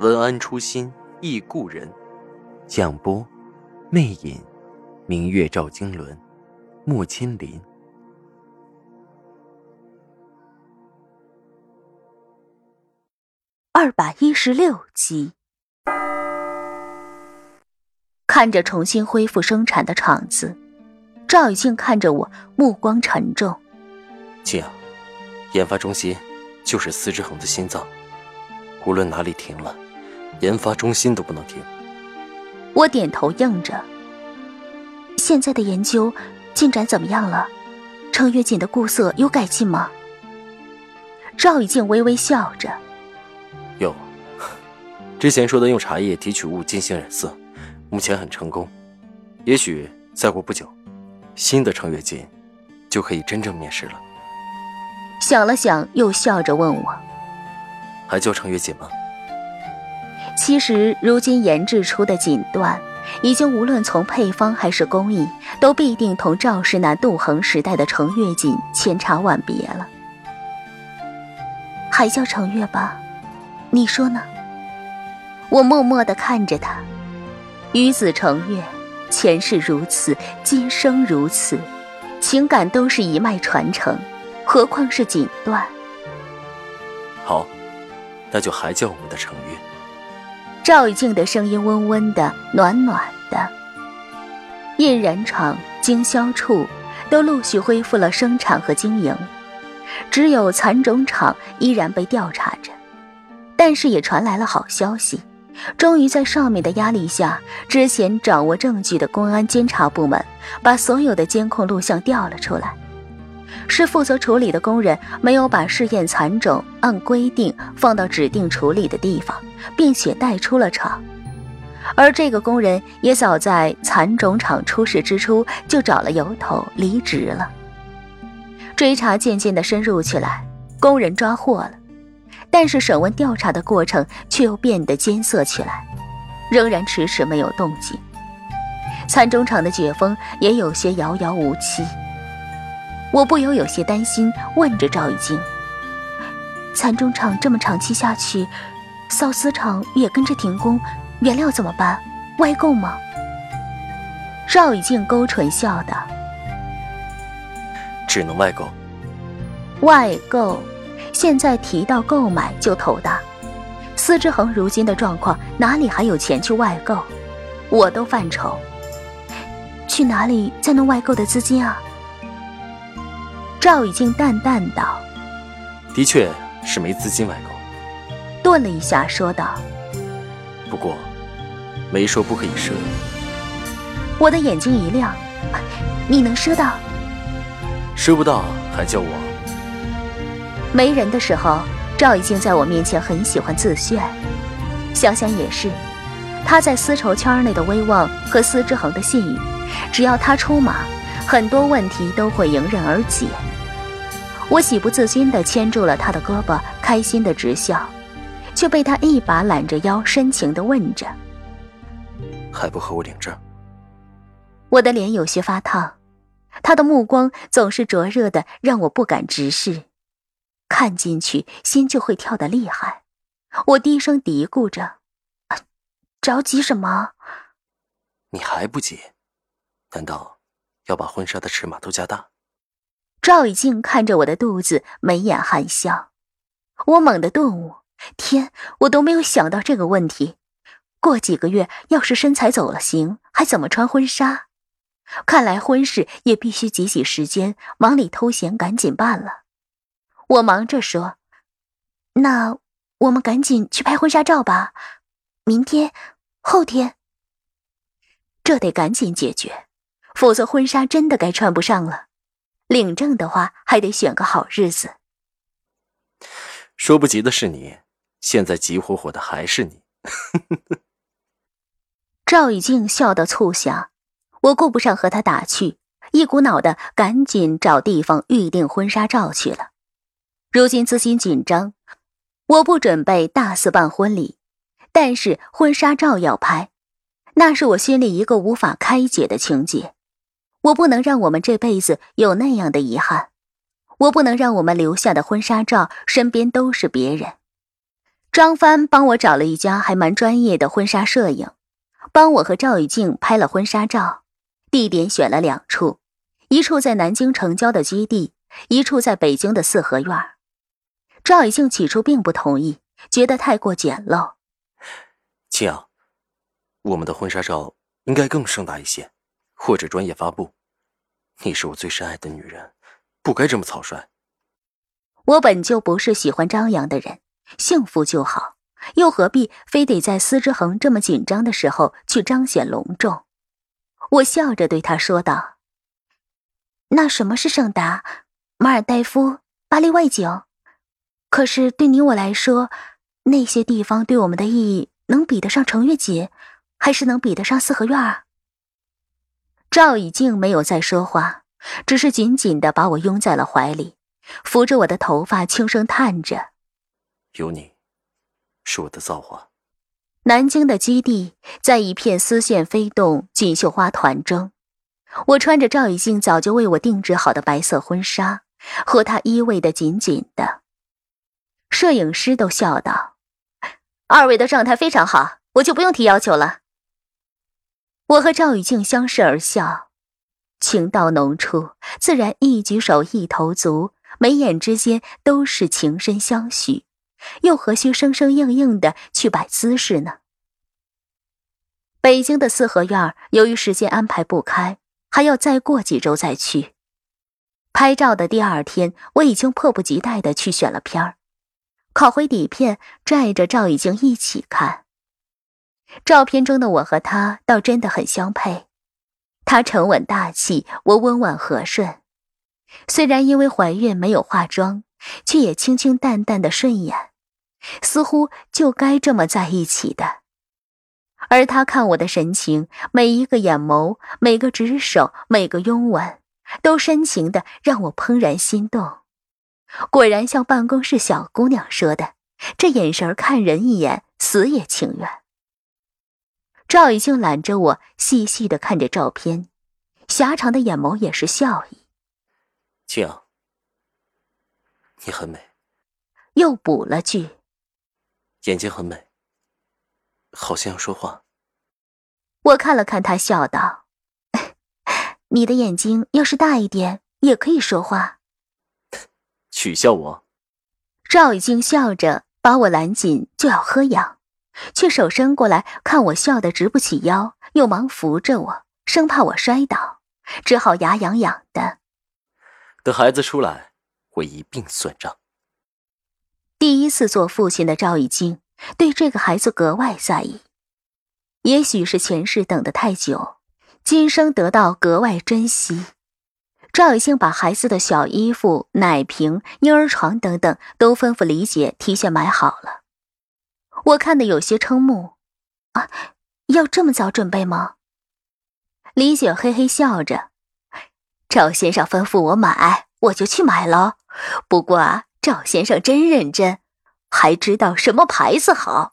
文安初心忆故人，蒋波，魅影，明月照经纶，木千林。二百一十六集，看着重新恢复生产的厂子，赵雨静看着我，目光沉重。静啊，研发中心就是司之恒的心脏，无论哪里停了。研发中心都不能停。我点头应着。现在的研究进展怎么样了？程月锦的固色有改进吗？赵以静微微笑着。有，之前说的用茶叶提取物进行染色，目前很成功。也许再过不久，新的程月锦就可以真正面世了。想了想，又笑着问我：“还叫程月锦吗？”其实，如今研制出的锦缎，已经无论从配方还是工艺，都必定同赵氏那杜衡时代的程月锦千差万别了。还叫程月吧，你说呢？我默默地看着他，与子成月，前世如此，今生如此，情感都是一脉传承，何况是锦缎？好，那就还叫我们的程月。赵以静的声音温温的、暖暖的。印染厂、经销处都陆续恢复了生产和经营，只有蚕种厂依然被调查着。但是也传来了好消息，终于在上面的压力下，之前掌握证据的公安监察部门把所有的监控录像调了出来。是负责处理的工人没有把试验蚕种按规定放到指定处理的地方，并且带出了厂，而这个工人也早在蚕种厂出事之初就找了由头离职了。追查渐渐的深入起来，工人抓获了，但是审问调查的过程却又变得艰涩起来，仍然迟迟没有动静。蚕种厂的解封也有些遥遥无期。我不由有些担心，问着赵玉晶：“蚕种厂这么长期下去，缫丝厂也跟着停工，原料怎么办？外购吗？”赵玉静勾唇笑道：“只能外购。外购，现在提到购买就头大。司之恒如今的状况，哪里还有钱去外购？我都犯愁。去哪里才能外购的资金啊？”赵以静淡淡道：“的确是没资金外购。”顿了一下，说道：“不过，没说不可以赊。”我的眼睛一亮：“你能赊到？赊不到还叫我？”没人的时候，赵以静在我面前很喜欢自炫。想想也是，他在丝绸圈内的威望和司之恒的信誉，只要他出马，很多问题都会迎刃而解。我喜不自禁地牵住了他的胳膊，开心地直笑，却被他一把揽着腰，深情地问着：“还不和我领证？”我的脸有些发烫，他的目光总是灼热的，让我不敢直视，看进去心就会跳得厉害。我低声嘀咕着：“着急什么？你还不急？难道要把婚纱的尺码都加大？”赵以静看着我的肚子，眉眼含笑。我猛地顿悟：天，我都没有想到这个问题。过几个月，要是身材走了形，还怎么穿婚纱？看来婚事也必须挤挤时间，忙里偷闲，赶紧办了。我忙着说：“那我们赶紧去拍婚纱照吧，明天、后天。这得赶紧解决，否则婚纱真的该穿不上了。”领证的话，还得选个好日子。说不急的是你，现在急火火的还是你。赵以静笑得促狭，我顾不上和他打趣，一股脑的赶紧找地方预定婚纱照去了。如今资金紧张，我不准备大肆办婚礼，但是婚纱照要拍，那是我心里一个无法开解的情结。我不能让我们这辈子有那样的遗憾，我不能让我们留下的婚纱照身边都是别人。张帆帮我找了一家还蛮专业的婚纱摄影，帮我和赵雨静拍了婚纱照，地点选了两处，一处在南京城郊的基地，一处在北京的四合院。赵雨静起初并不同意，觉得太过简陋。静啊，我们的婚纱照应该更盛大一些。或者专业发布，你是我最深爱的女人，不该这么草率。我本就不是喜欢张扬的人，幸福就好，又何必非得在司之恒这么紧张的时候去彰显隆重？我笑着对他说道：“那什么是盛达？马尔代夫、巴黎外景？可是对你我来说，那些地方对我们的意义，能比得上成月节，还是能比得上四合院啊？”赵以静没有再说话，只是紧紧的把我拥在了怀里，扶着我的头发，轻声叹着：“有你，是我的造化。”南京的基地在一片丝线飞动、锦绣花团中，我穿着赵以静早就为我定制好的白色婚纱，和她依偎的紧紧的。摄影师都笑道：“二位的状态非常好，我就不用提要求了。”我和赵雨静相视而笑，情到浓处，自然一举手一投足，眉眼之间都是情深相许，又何须生生硬硬的去摆姿势呢？北京的四合院，由于时间安排不开，还要再过几周再去。拍照的第二天，我已经迫不及待的去选了片儿，拷回底片，拽着赵雨静一起看。照片中的我和他倒真的很相配，他沉稳大气，我温婉和顺。虽然因为怀孕没有化妆，却也清清淡淡的顺眼，似乎就该这么在一起的。而他看我的神情，每一个眼眸，每个指手，每个拥吻，都深情的让我怦然心动。果然像办公室小姑娘说的，这眼神看人一眼，死也情愿。赵以静揽着我，细细的看着照片，狭长的眼眸也是笑意。静，你很美。又补了句：“眼睛很美，好像要说话。”我看了看他，笑道：“ 你的眼睛要是大一点，也可以说话。”取笑我？赵以静笑着把我揽紧，就要喝氧。却手伸过来看我笑得直不起腰，又忙扶着我，生怕我摔倒，只好牙痒痒的。等孩子出来，我一并算账。第一次做父亲的赵以静对这个孩子格外在意，也许是前世等得太久，今生得到格外珍惜。赵以静把孩子的小衣服、奶瓶、婴儿床等等都吩咐李姐提前买好了。我看的有些瞠目，啊，要这么早准备吗？李雪嘿嘿笑着，赵先生吩咐我买，我就去买了。不过啊，赵先生真认真，还知道什么牌子好。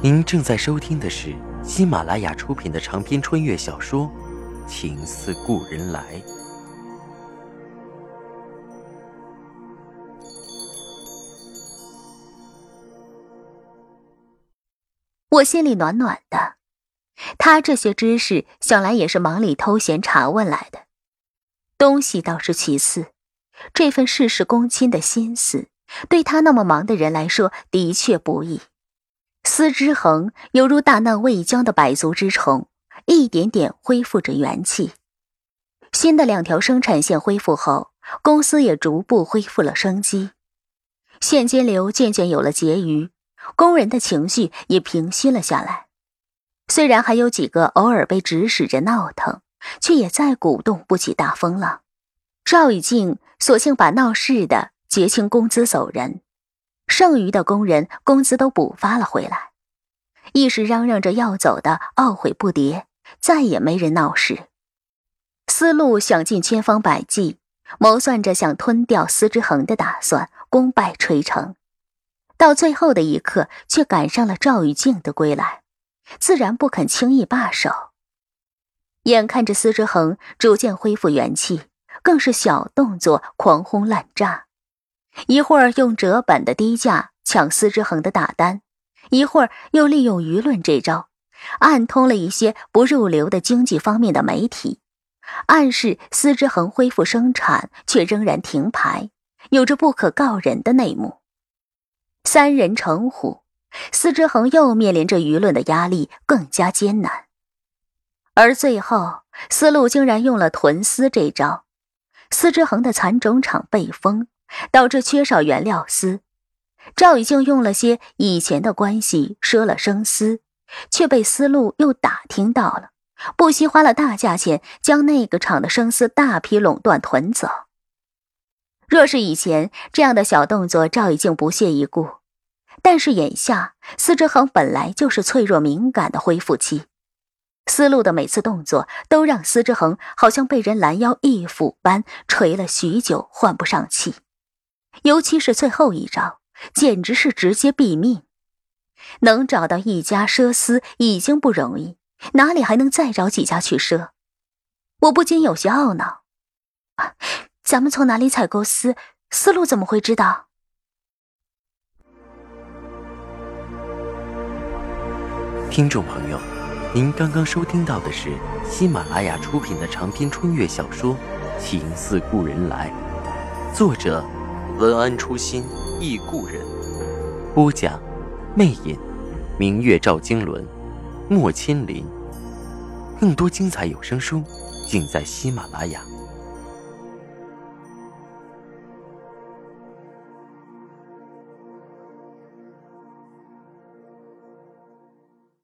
您正在收听的是喜马拉雅出品的长篇穿越小说《情似故人来》。我心里暖暖的，他这些知识想来也是忙里偷闲查问来的，东西倒是其次，这份事事躬亲的心思，对他那么忙的人来说的确不易。司之恒犹如大难未将的百足之虫，一点点恢复着元气。新的两条生产线恢复后，公司也逐步恢复了生机，现金流渐渐有了结余。工人的情绪也平息了下来，虽然还有几个偶尔被指使着闹腾，却也再鼓动不起大风了。赵以静索性把闹事的结清工资走人，剩余的工人工资都补发了回来，一时嚷嚷着要走的懊悔不迭，再也没人闹事。思路想尽千方百计，谋算着想吞掉司之恒的打算，功败垂成。到最后的一刻，却赶上了赵玉静的归来，自然不肯轻易罢手。眼看着司之恒逐渐恢复元气，更是小动作狂轰滥炸，一会儿用折本的低价抢司之恒的大单，一会儿又利用舆论这招，暗通了一些不入流的经济方面的媒体。暗示司之恒恢复生产，却仍然停牌，有着不可告人的内幕。三人成虎，司之恒又面临着舆论的压力，更加艰难。而最后，思路竟然用了囤丝这招，司之恒的蚕种厂被封，导致缺少原料丝。赵已经用了些以前的关系赊了生丝，却被思路又打听到了。不惜花了大价钱将那个厂的生丝大批垄断囤走。若是以前这样的小动作，赵已经不屑一顾。但是眼下，司之恒本来就是脆弱敏感的恢复期，思路的每次动作都让司之恒好像被人拦腰一斧般捶了许久，换不上气。尤其是最后一招，简直是直接毙命。能找到一家赊丝已经不容易。哪里还能再找几家去赊？我不禁有些懊恼。咱们从哪里采购丝？丝路怎么会知道？听众朋友，您刚刚收听到的是喜马拉雅出品的长篇穿越小说《情似故人来》，作者文安初心忆故人，播讲魅影，明月照经纶。莫千林，更多精彩有声书，尽在喜马拉雅。